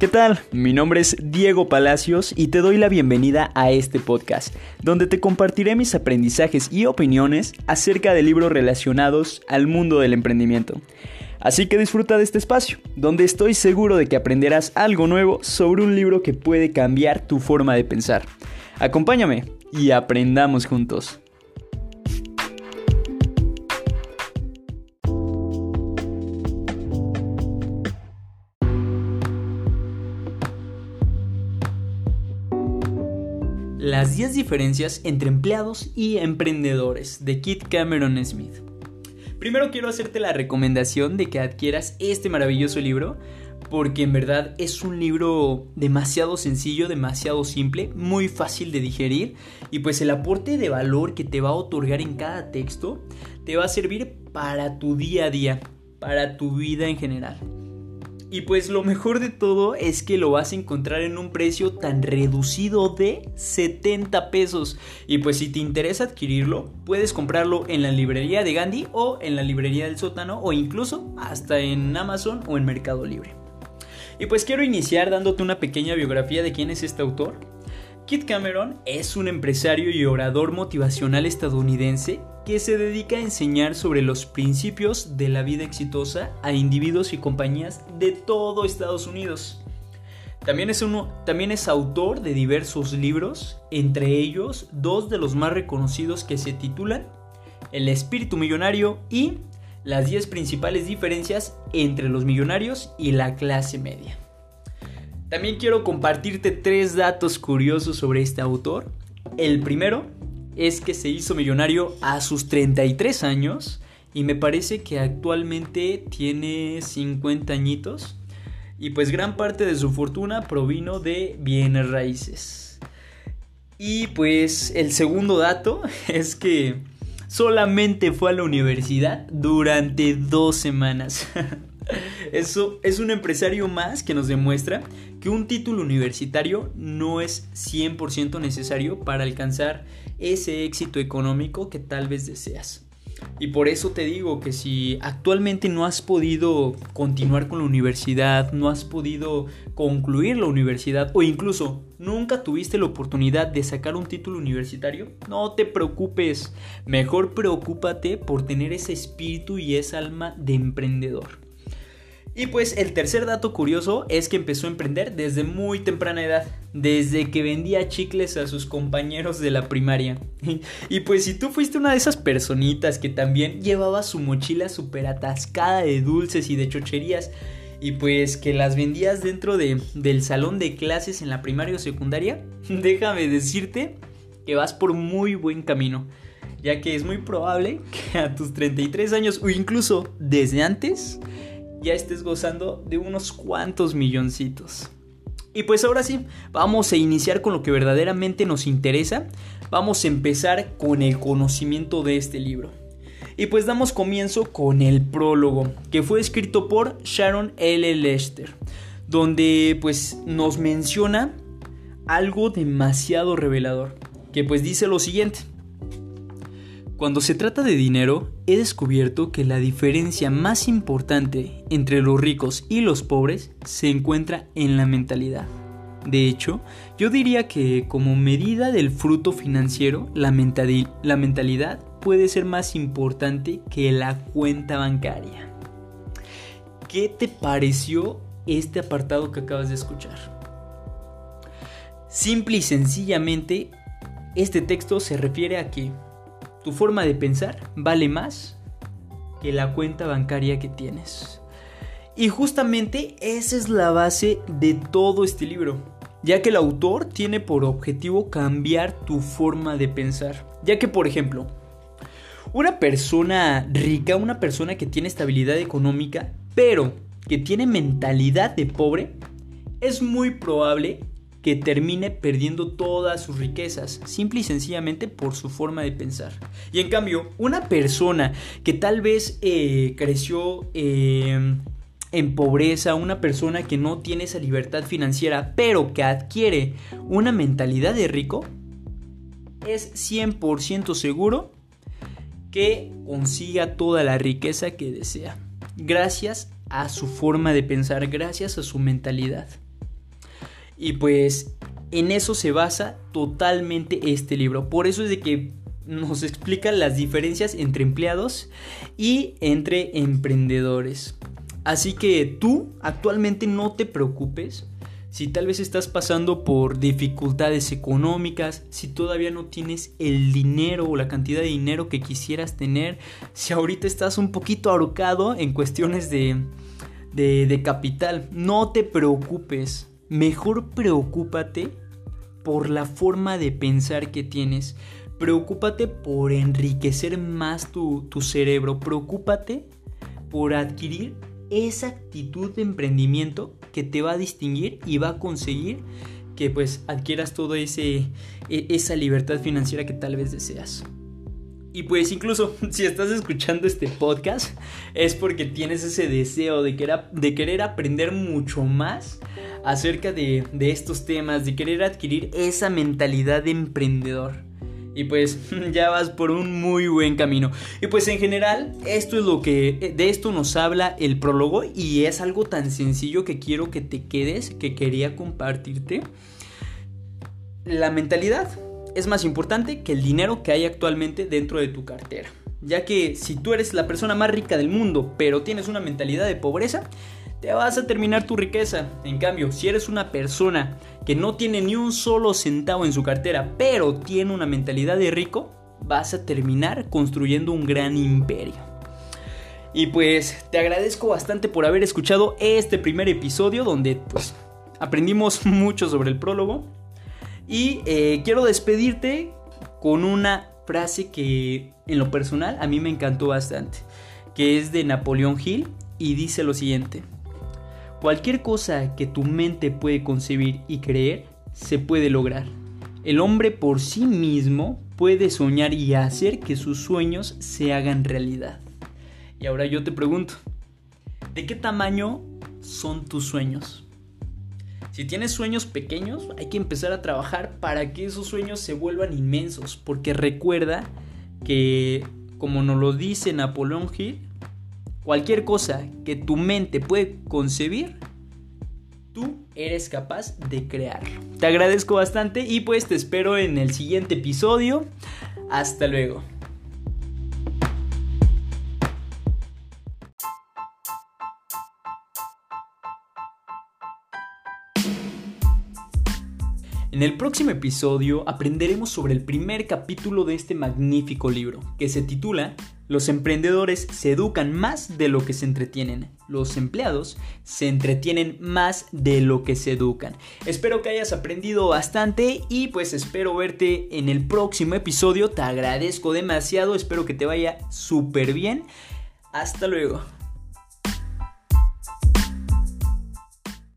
¿Qué tal? Mi nombre es Diego Palacios y te doy la bienvenida a este podcast, donde te compartiré mis aprendizajes y opiniones acerca de libros relacionados al mundo del emprendimiento. Así que disfruta de este espacio, donde estoy seguro de que aprenderás algo nuevo sobre un libro que puede cambiar tu forma de pensar. Acompáñame y aprendamos juntos. Las 10 diferencias entre empleados y emprendedores de Kit Cameron Smith. Primero quiero hacerte la recomendación de que adquieras este maravilloso libro porque en verdad es un libro demasiado sencillo, demasiado simple, muy fácil de digerir y pues el aporte de valor que te va a otorgar en cada texto te va a servir para tu día a día, para tu vida en general. Y pues lo mejor de todo es que lo vas a encontrar en un precio tan reducido de 70 pesos. Y pues si te interesa adquirirlo, puedes comprarlo en la librería de Gandhi o en la librería del sótano o incluso hasta en Amazon o en Mercado Libre. Y pues quiero iniciar dándote una pequeña biografía de quién es este autor. Kit Cameron es un empresario y orador motivacional estadounidense que se dedica a enseñar sobre los principios de la vida exitosa a individuos y compañías de todo Estados Unidos. También es, uno, también es autor de diversos libros, entre ellos dos de los más reconocidos que se titulan El espíritu millonario y Las 10 principales diferencias entre los millonarios y la clase media. También quiero compartirte tres datos curiosos sobre este autor. El primero es que se hizo millonario a sus 33 años y me parece que actualmente tiene 50 añitos y pues gran parte de su fortuna provino de bienes raíces. Y pues el segundo dato es que solamente fue a la universidad durante dos semanas. Eso es un empresario más que nos demuestra que un título universitario no es 100% necesario para alcanzar ese éxito económico que tal vez deseas. Y por eso te digo que si actualmente no has podido continuar con la universidad, no has podido concluir la universidad o incluso nunca tuviste la oportunidad de sacar un título universitario, no te preocupes. Mejor preocúpate por tener ese espíritu y esa alma de emprendedor. Y pues el tercer dato curioso es que empezó a emprender desde muy temprana edad, desde que vendía chicles a sus compañeros de la primaria. Y pues si tú fuiste una de esas personitas que también llevaba su mochila súper atascada de dulces y de chocherías, y pues que las vendías dentro de, del salón de clases en la primaria o secundaria, déjame decirte que vas por muy buen camino, ya que es muy probable que a tus 33 años o incluso desde antes, ya estés gozando de unos cuantos milloncitos. Y pues ahora sí, vamos a iniciar con lo que verdaderamente nos interesa. Vamos a empezar con el conocimiento de este libro. Y pues damos comienzo con el prólogo, que fue escrito por Sharon L. Lester, donde pues nos menciona algo demasiado revelador, que pues dice lo siguiente. Cuando se trata de dinero, he descubierto que la diferencia más importante entre los ricos y los pobres se encuentra en la mentalidad. De hecho, yo diría que como medida del fruto financiero, la, mentalidad puede ser más importante que la cuenta bancaria. ¿Qué te pareció este apartado que acabas de escuchar? Simple y sencillamente, este texto se refiere a que tu forma de pensar vale más que la cuenta bancaria que tienes. Y justamente esa es la base de todo este libro, ya que el autor tiene por objetivo cambiar tu forma de pensar. Ya que, por ejemplo, una persona rica, una persona que tiene estabilidad económica, pero que tiene mentalidad de pobre, es muy probable que termine perdiendo todas sus riquezas, simple y sencillamente por su forma de pensar. Y en cambio, una persona que tal vez eh, creció em, en pobreza, una persona que no tiene esa libertad financiera, pero que adquiere una mentalidad de rico, es 100% seguro que consiga toda la riqueza que desea. Gracias a su forma de pensar, gracias a su mentalidad. Y pues en eso se basa totalmente este libro. Por eso es de que nos explica las diferencias entre empleados y entre emprendedores. Así que tú actualmente no te preocupes si tal vez estás pasando por dificultades económicas, si todavía no tienes el dinero o la cantidad de dinero que quisieras tener, si ahorita estás un poquito ahorcado en cuestiones de, de, capital, no te preocupes. Mejor preocúpate por la forma de pensar que tienes. Preocúpate por enriquecer más tu, tu cerebro. Preocúpate por adquirir esa actitud de emprendimiento que te va a distinguir y va a conseguir que pues adquieras toda e, esa libertad financiera que tal vez deseas. Y pues incluso si estás escuchando este podcast es porque tienes ese deseo de querer, de querer aprender mucho más acerca de, de estos temas, de querer adquirir esa mentalidad de emprendedor. Y pues ya vas por un muy buen camino. Y pues en general, esto es lo que de esto nos habla el prólogo y es algo tan sencillo que quiero que te quedes, que quería compartirte. La mentalidad es más importante que el dinero que hay actualmente dentro de tu cartera. Ya que si tú eres la persona más rica del mundo, pero tienes una mentalidad de pobreza, te vas a terminar tu riqueza. En cambio, si eres una persona que no tiene ni un solo centavo en su cartera, pero tiene una mentalidad de rico, vas a terminar construyendo un gran imperio. Y pues te agradezco bastante por haber escuchado este primer episodio donde pues aprendimos mucho sobre el prólogo. Y eh, quiero despedirte con una frase que en lo personal a mí me encantó bastante, que es de Napoleón Hill y dice lo siguiente. Cualquier cosa que tu mente puede concebir y creer, se puede lograr. El hombre por sí mismo puede soñar y hacer que sus sueños se hagan realidad. Y ahora yo te pregunto, ¿de qué tamaño son tus sueños? Si tienes sueños pequeños, hay que empezar a trabajar para que esos sueños se vuelvan inmensos, porque recuerda que, como nos lo dice Napoleón Hill, Cualquier cosa que tu mente puede concebir, tú eres capaz de crear. Te agradezco bastante y pues te espero en el siguiente episodio. Hasta luego. En el próximo episodio aprenderemos sobre el primer capítulo de este magnífico libro, que se titula Los emprendedores se educan más de lo que se entretienen. Los empleados se entretienen más de lo que se educan. Espero que hayas aprendido bastante y pues espero verte en el próximo episodio. Te agradezco demasiado, espero que te vaya súper bien. Hasta luego.